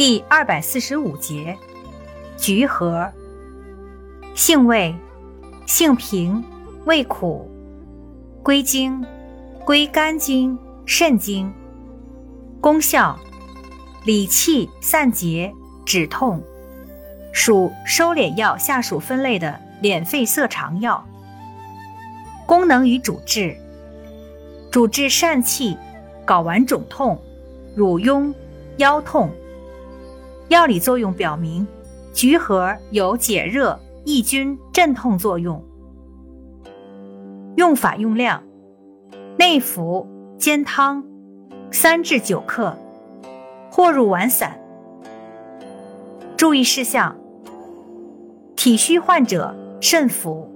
第二百四十五节，橘核，性味，性平，味苦，归经，归肝经、肾经。功效，理气散结，止痛，属收敛药下属分类的敛肺涩肠药。功能与主治，主治疝气、睾丸肿痛、乳痈、腰痛。药理作用表明，橘核有解热、抑菌、镇痛作用。用法用量：内服煎汤，三至九克，或入丸散。注意事项：体虚患者慎服。